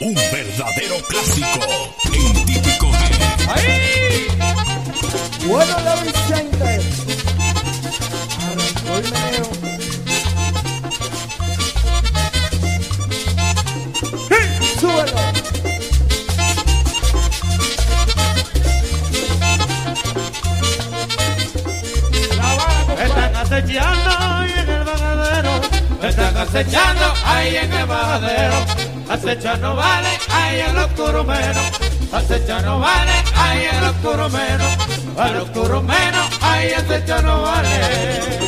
Un verdadero clásico en típico de... ¡Ahí! Bueno, la Vicente. Arrancó el meneo. ¡Sí! ¡Súbelo! Están acechando ahí en el bajadero. Están acechando ahí en el bajadero acecha no vale, ahí en los curumenos, acecha no vale, ahí en los curumenos, a los curumenos, ahí acecha no vale.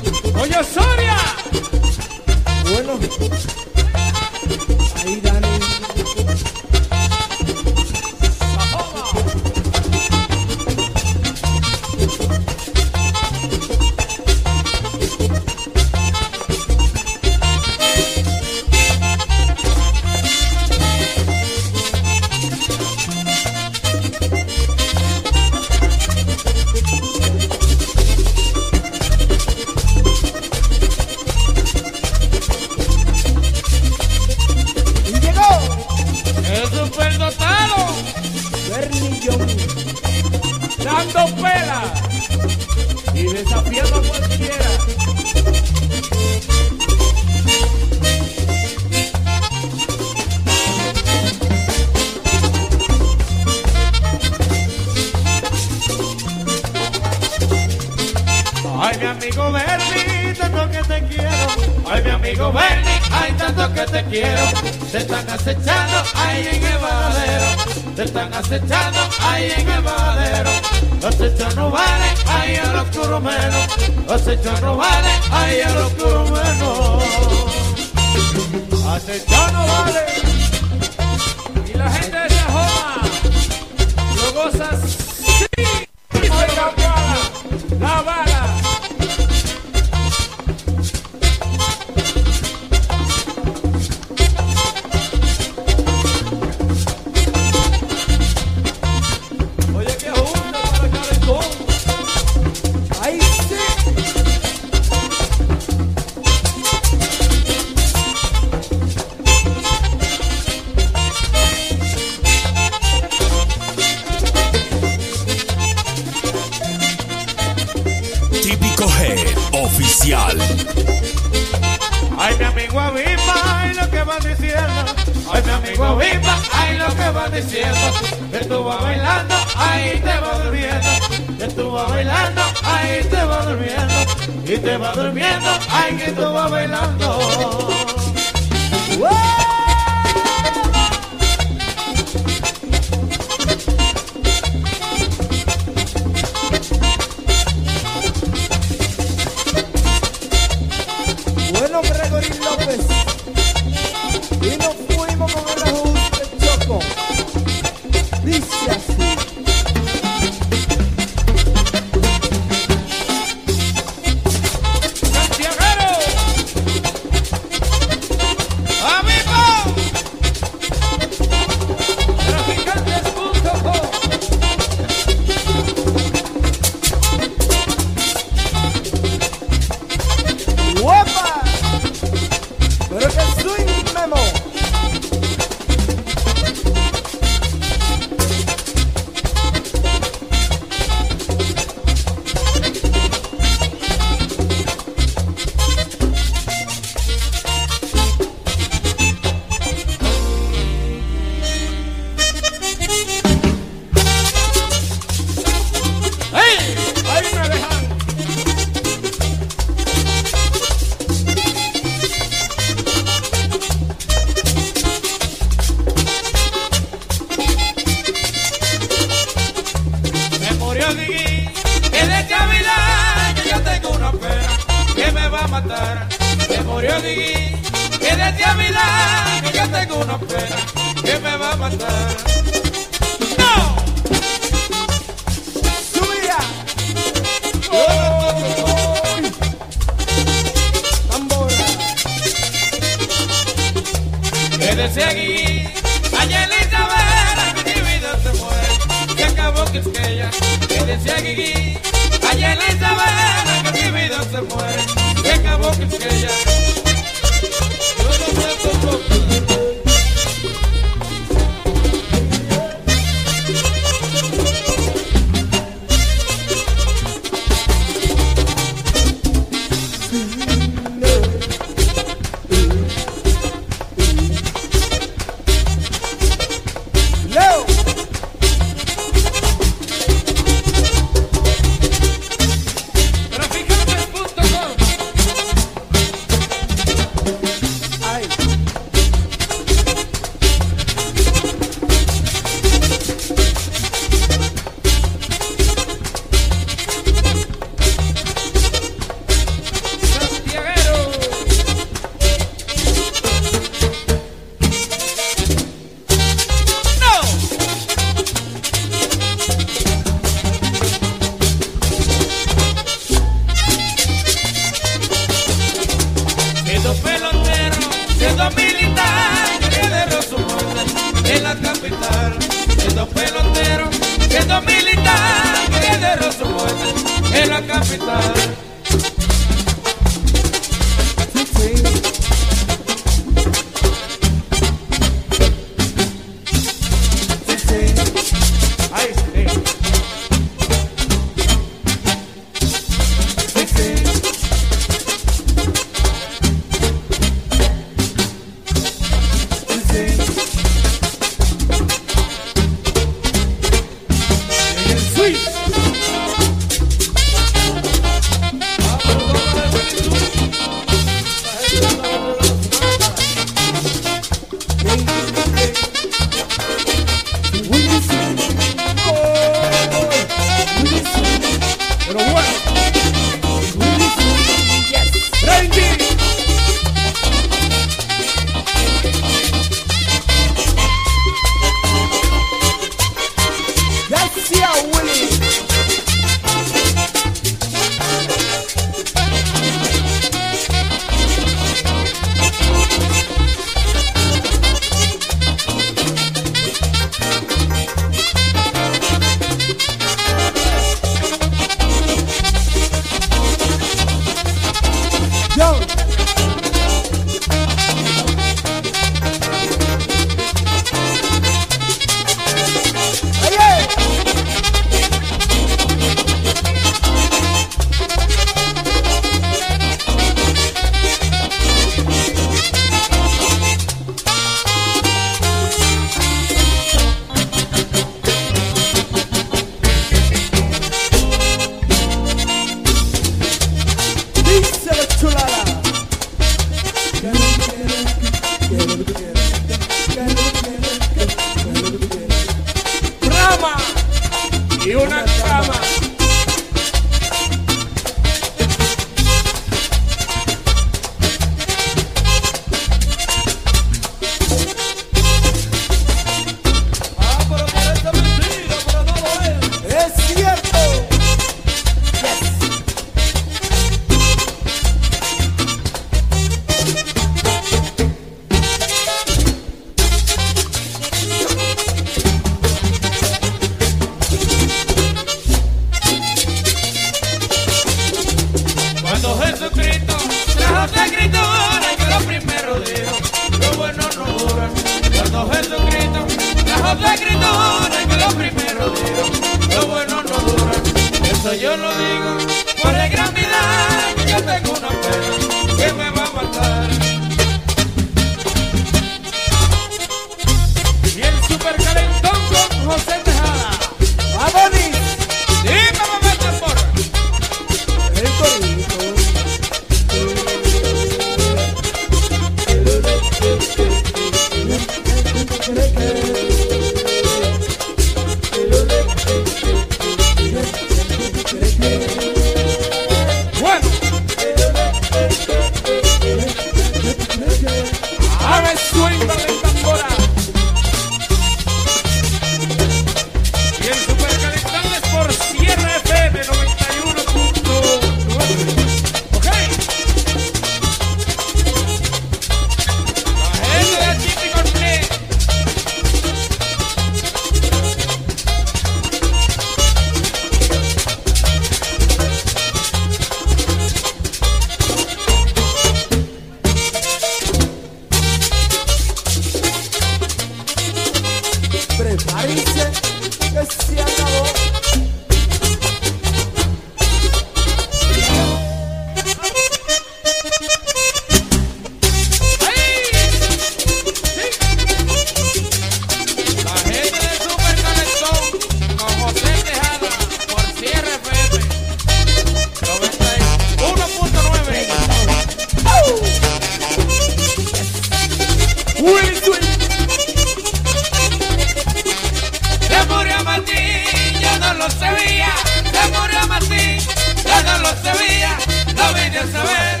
debía, se murió Martín, yo no lo sabía, lo vine a saber,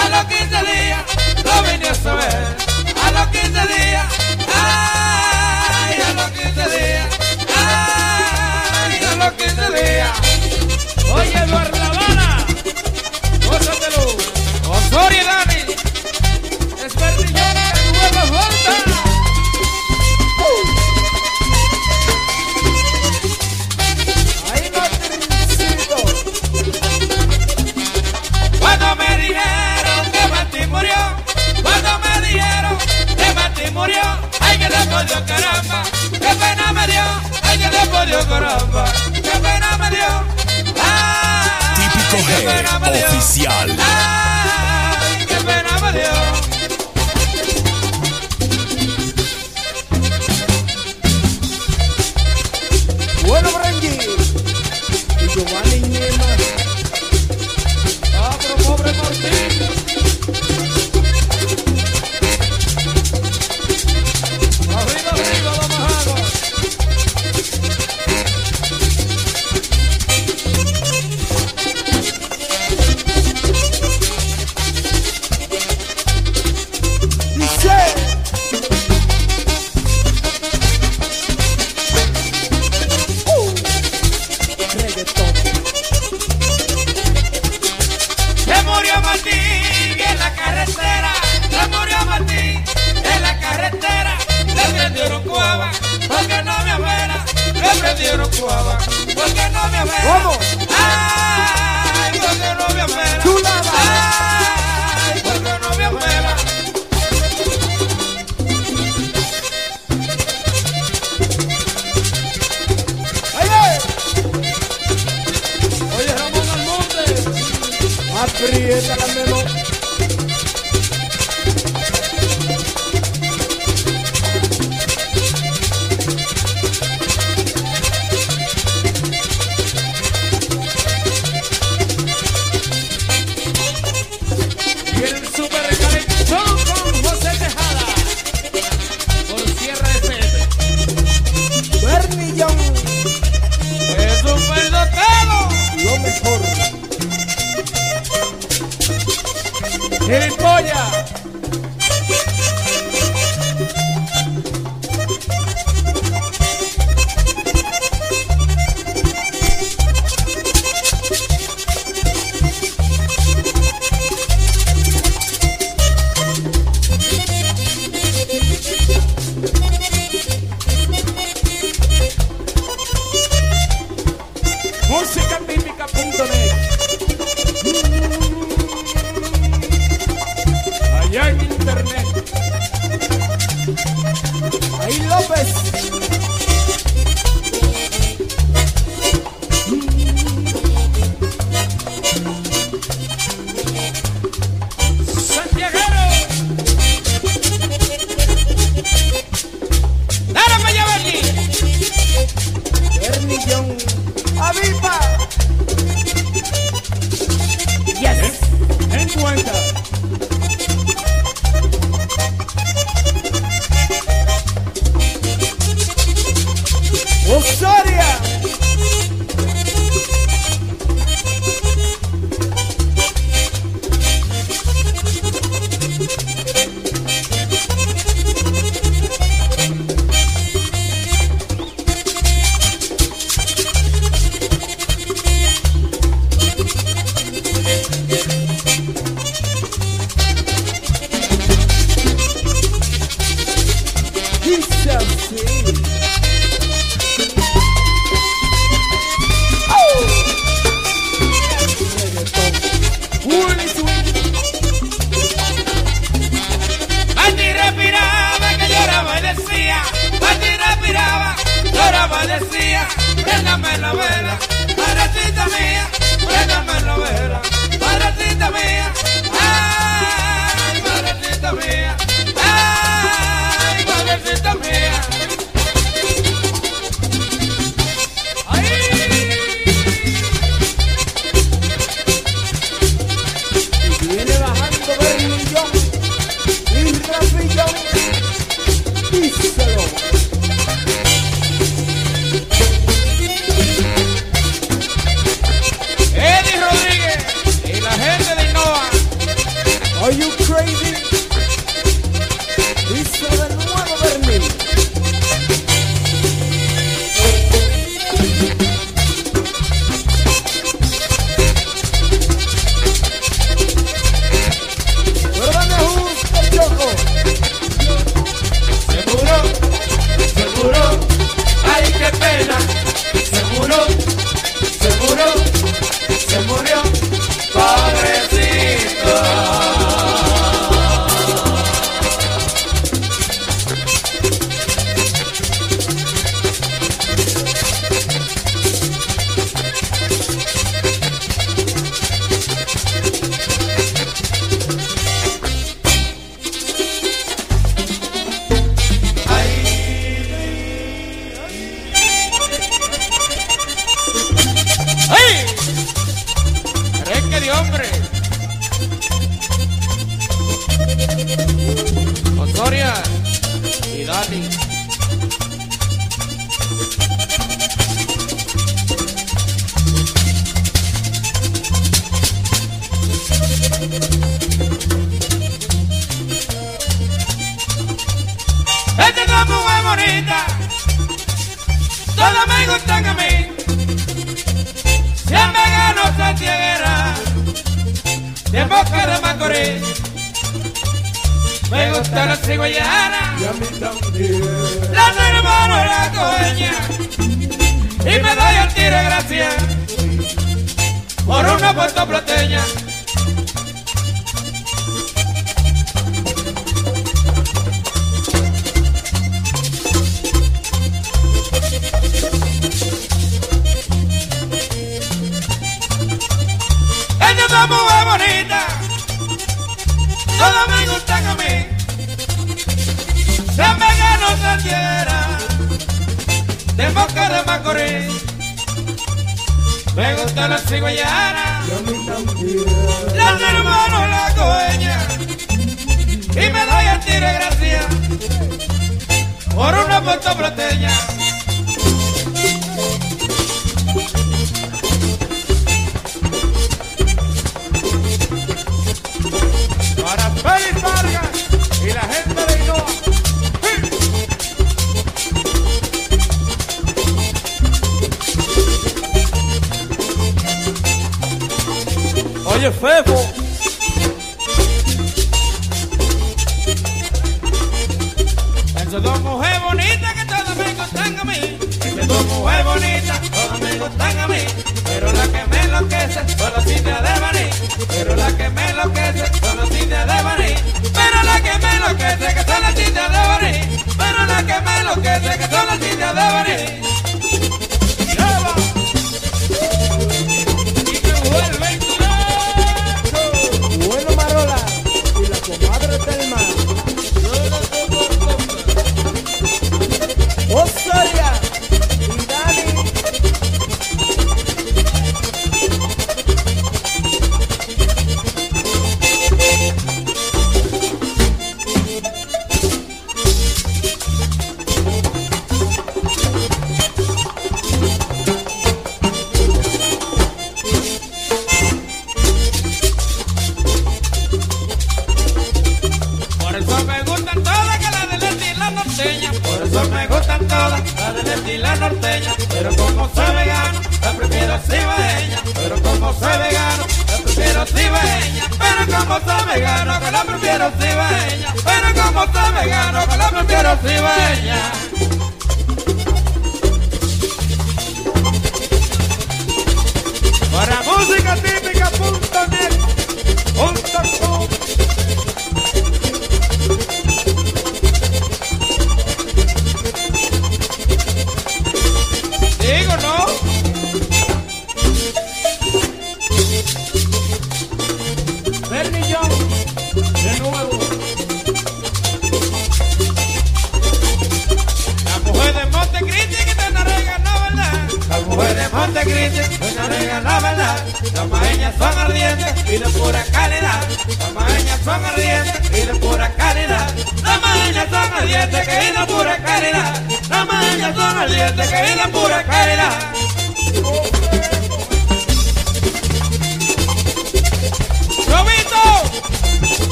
a los 15 días, lo vine a saber, a los 15 días. oficial.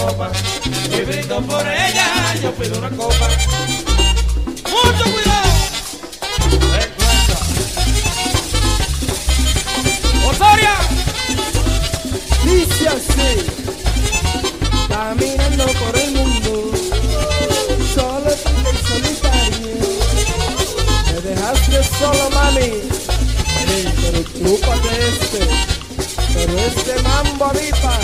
copa. Y brindo por ella, yo pido una copa. ¡Mucho cuidado! Recuerda. ¡Osoria! Dice así, caminando por el mundo, solo y solitario. Me dejaste solo, mami, pero tú de este, pero este mambo avipa.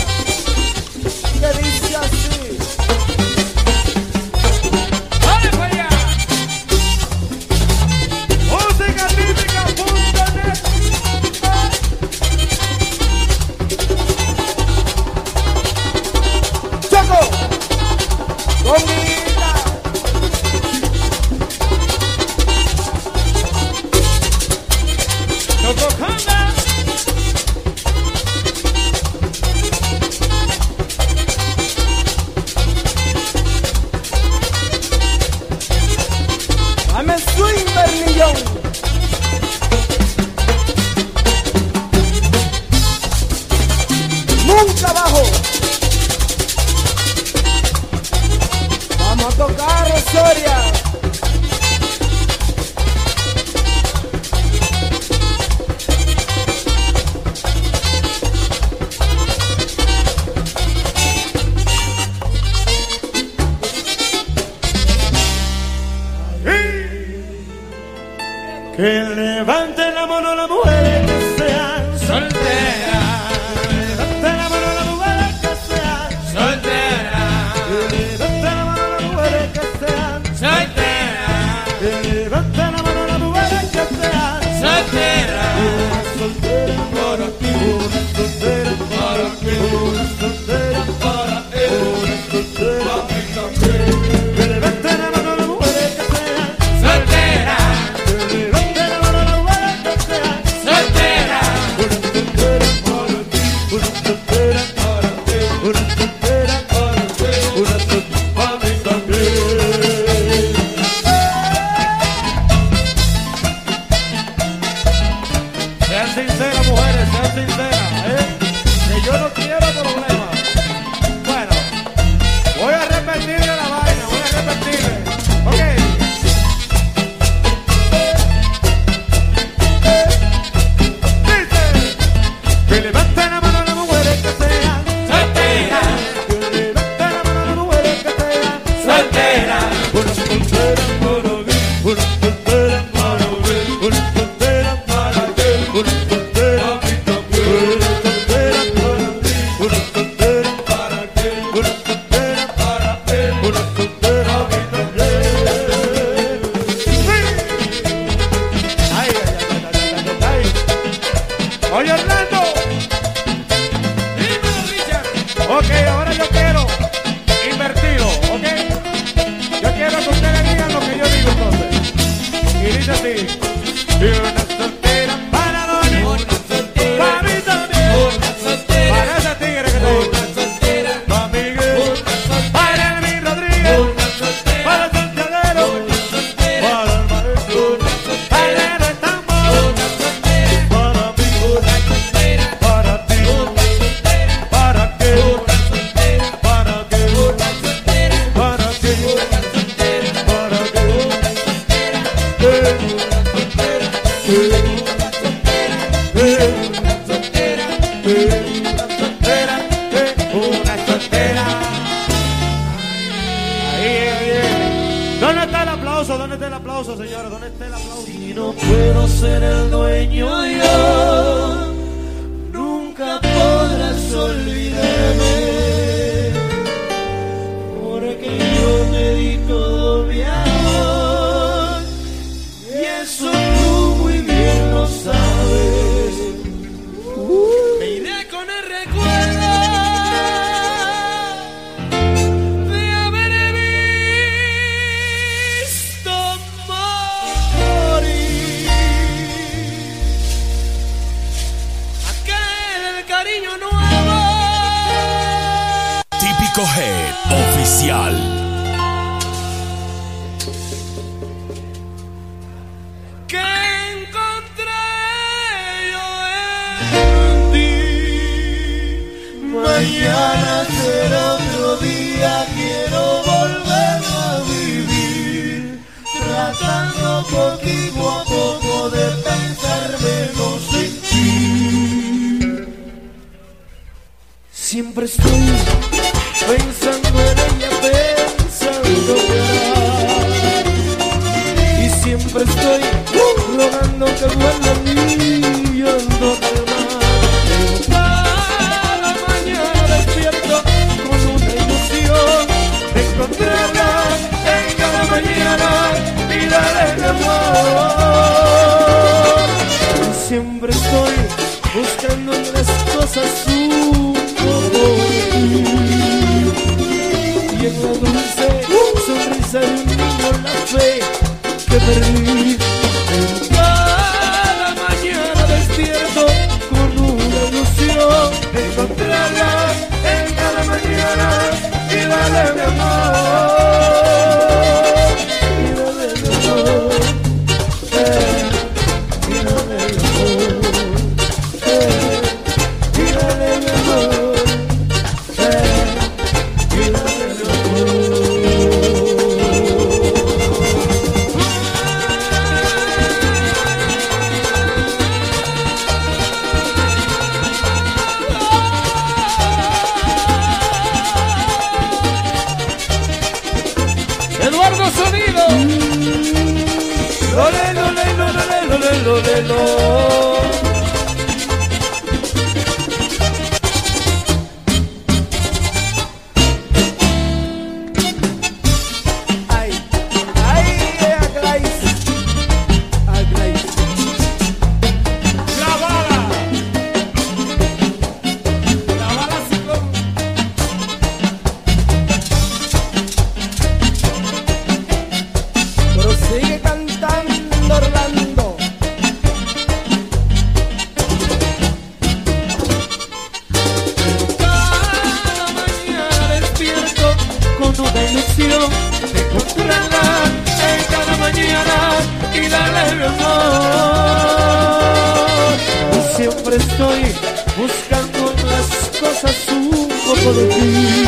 solo ti.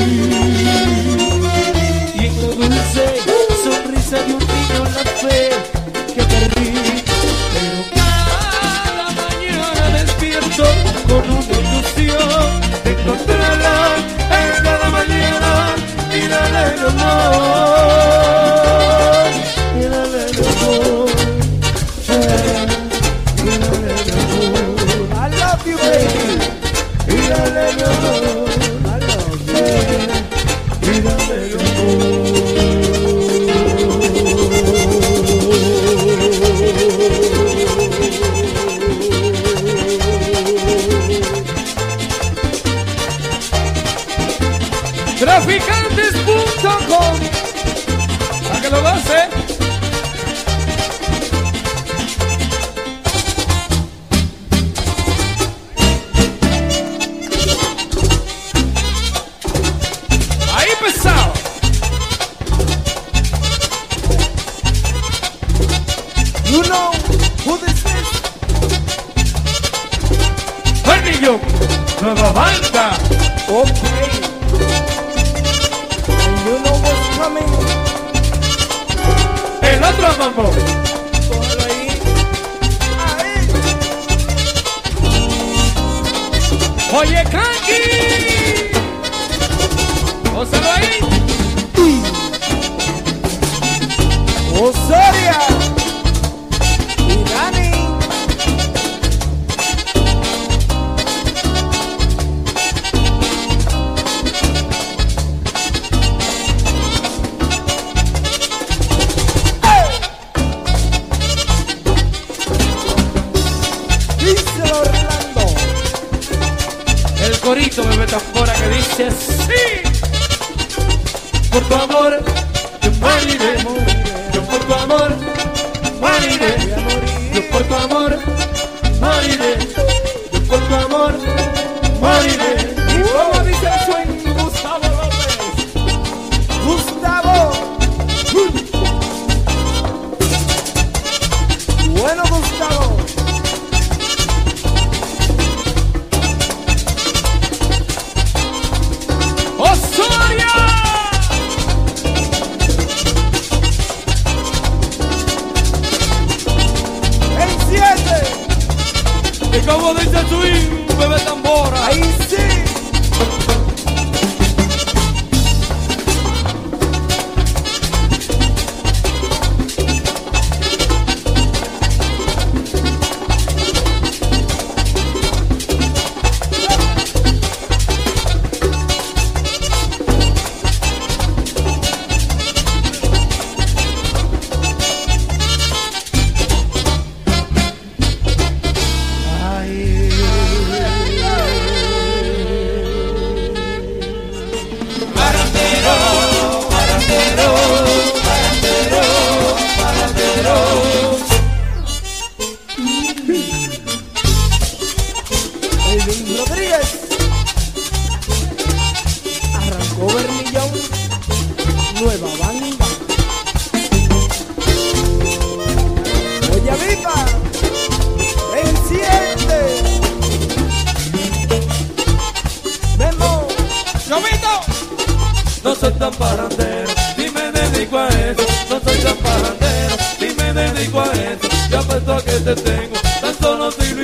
soy tan parrandero y me dedico a eso. No soy tan parrandero y me dedico a eso. Ya puesto que te tengo, tan solo si lo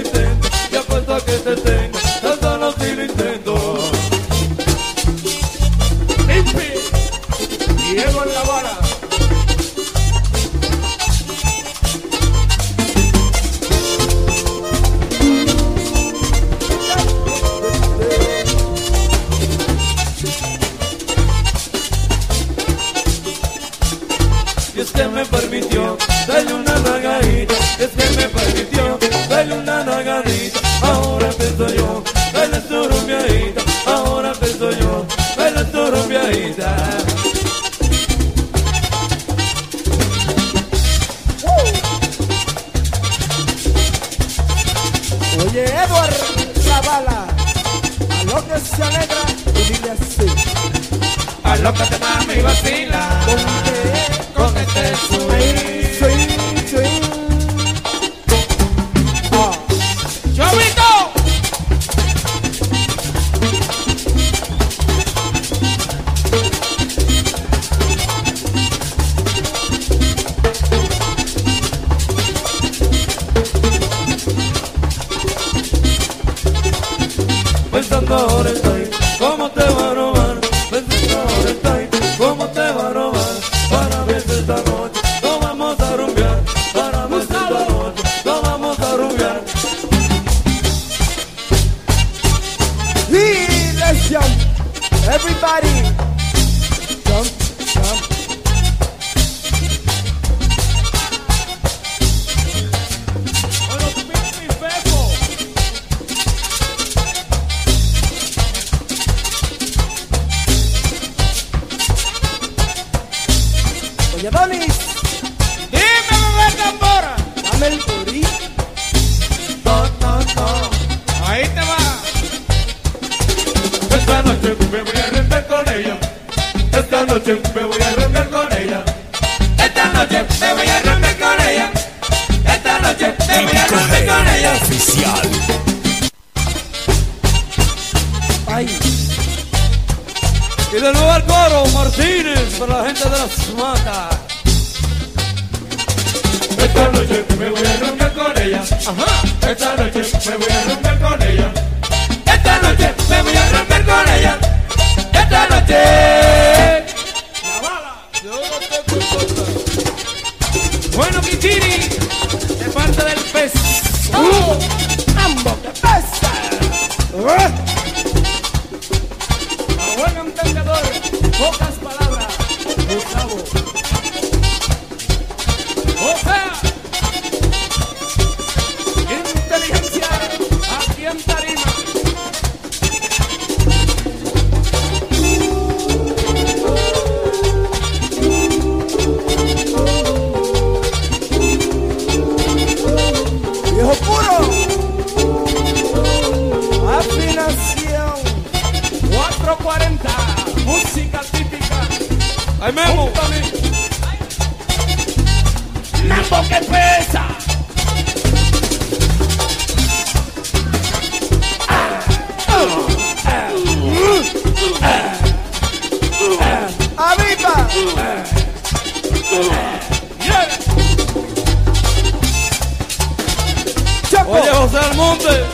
Oye, José Almonte.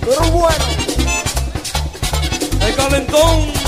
Pero bueno. El calentón.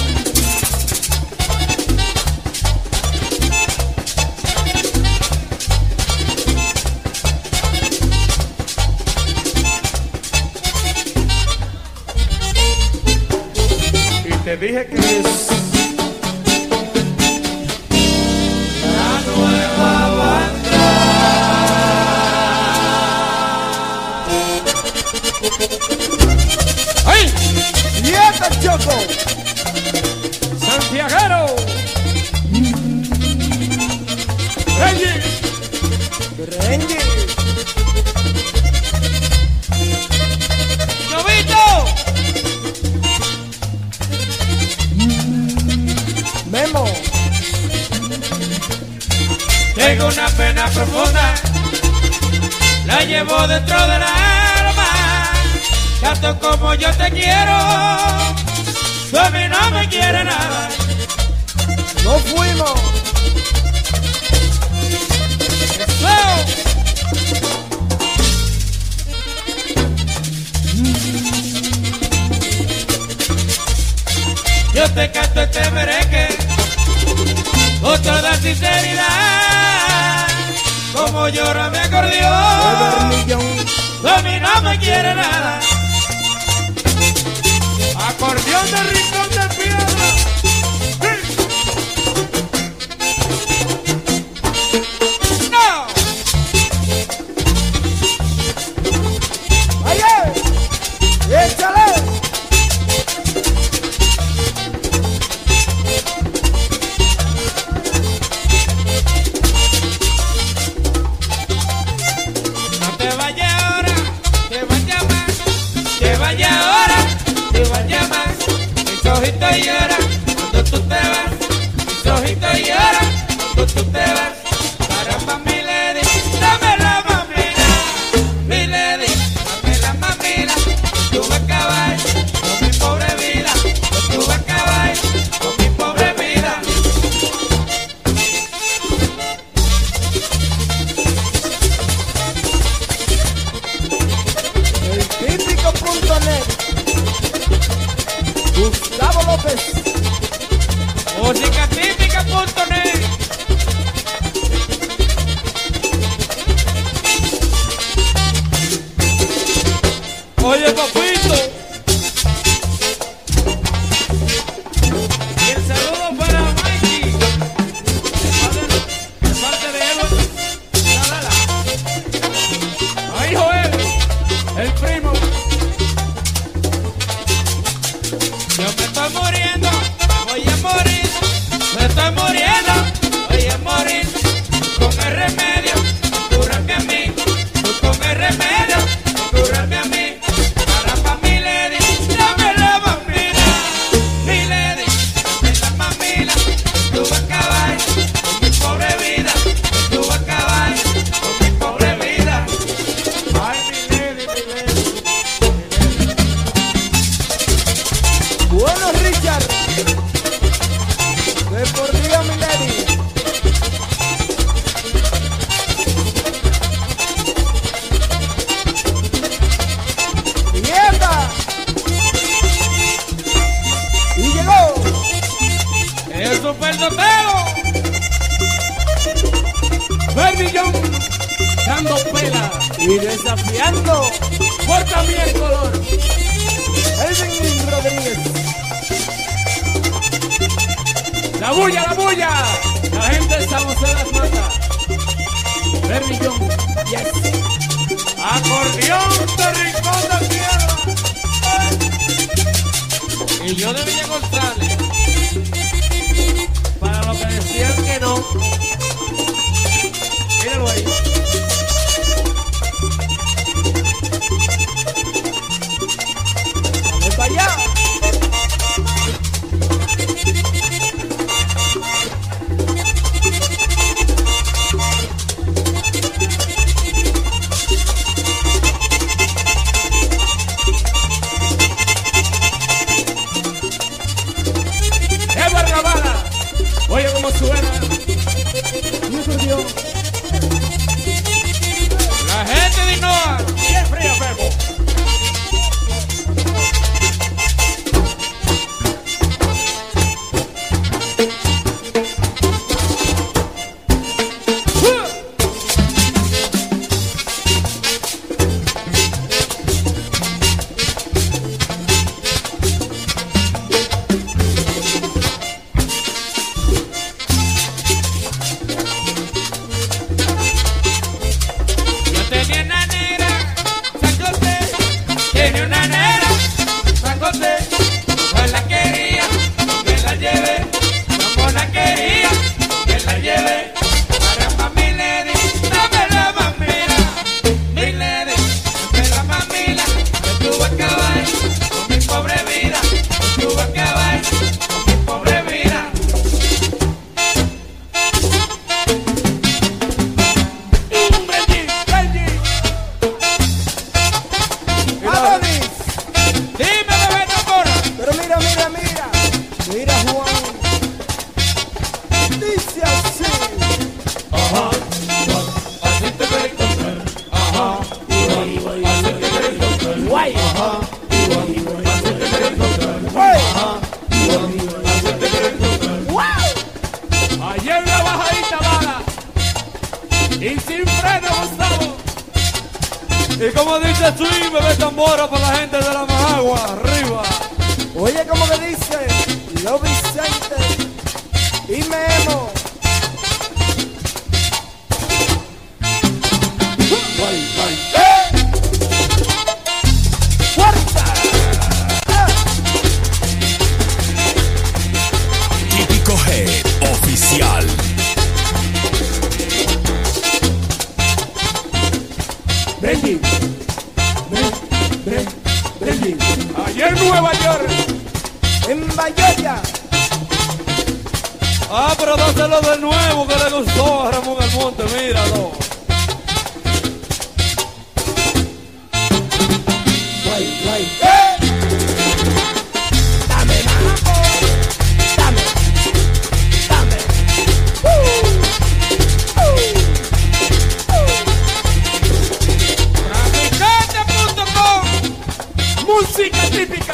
Ты пикаешь.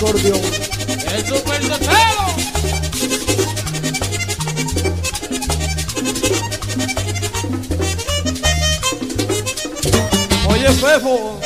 Acordeón. El super. Oye, Fefo.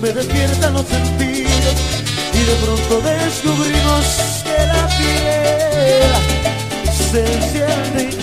me despiertan los sentidos y de pronto descubrimos que la piel se enciende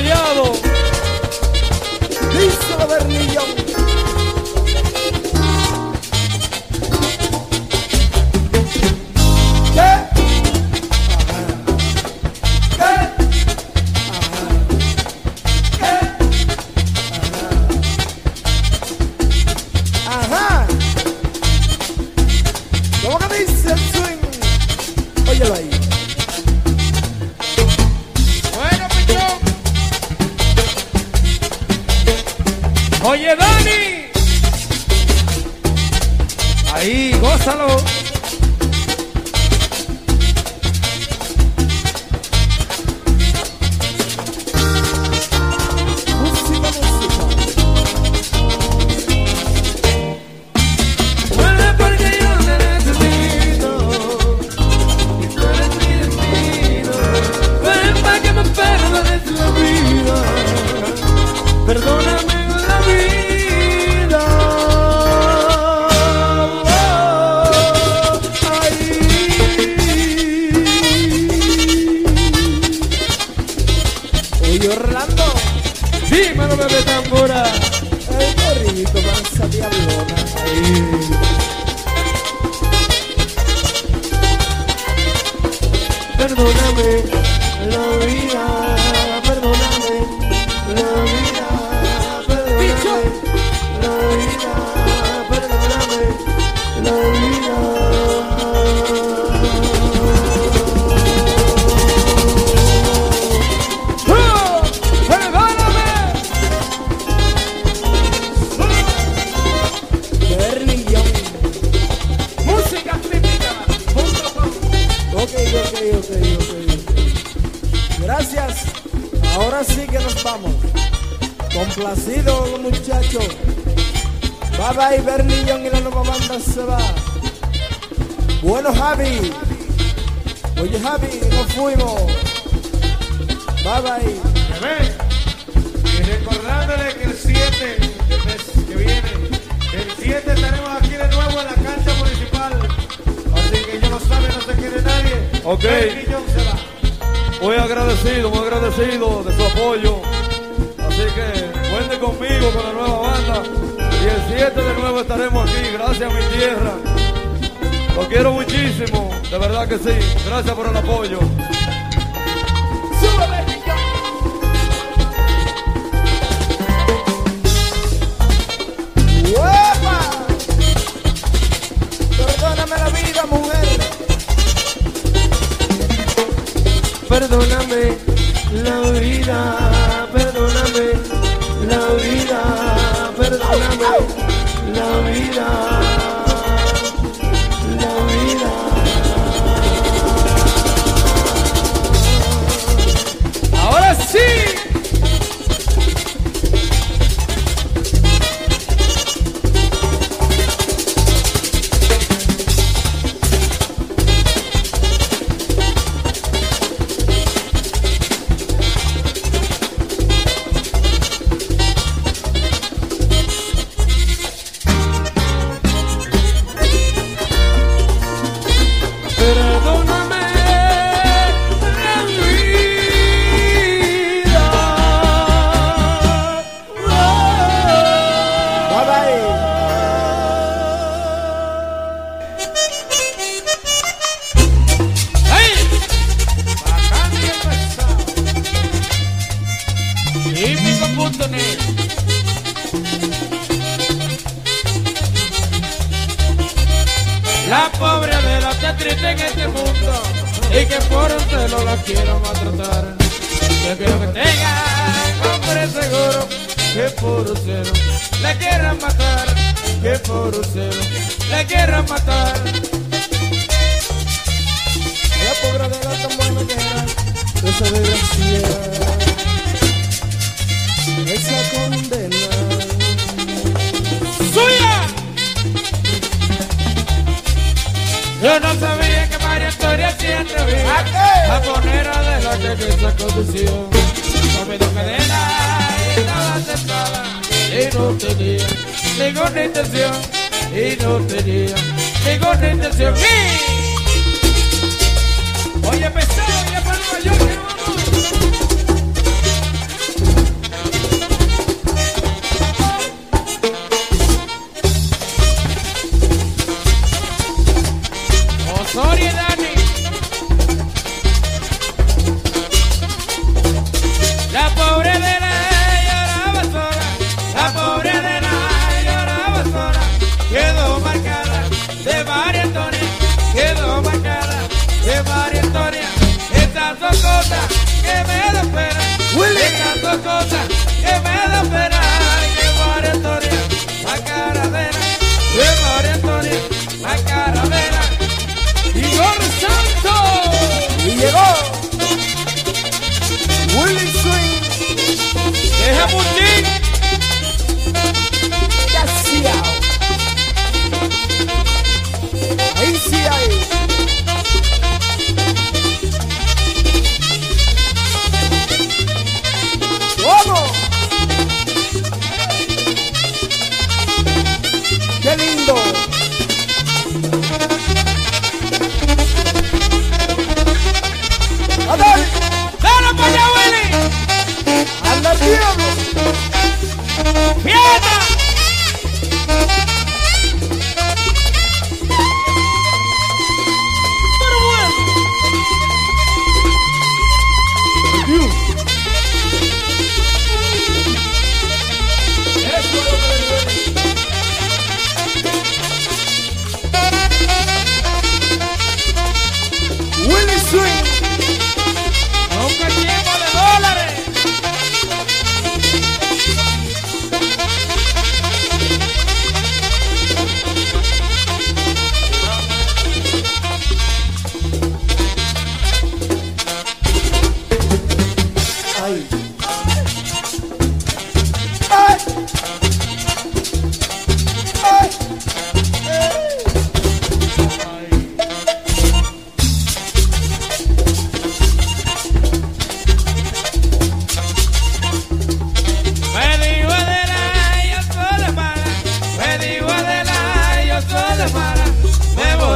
Collado. Díselo, Bernillón.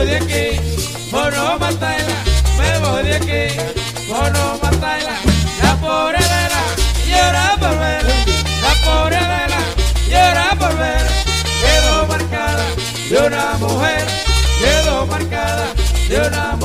voy de aquí, por no matarla, me voy de aquí, por no matarla, la pobre Adela, llora por ver, la pobre Adela, llora por ver, quedó marcada de una mujer, quedó marcada de una mujer.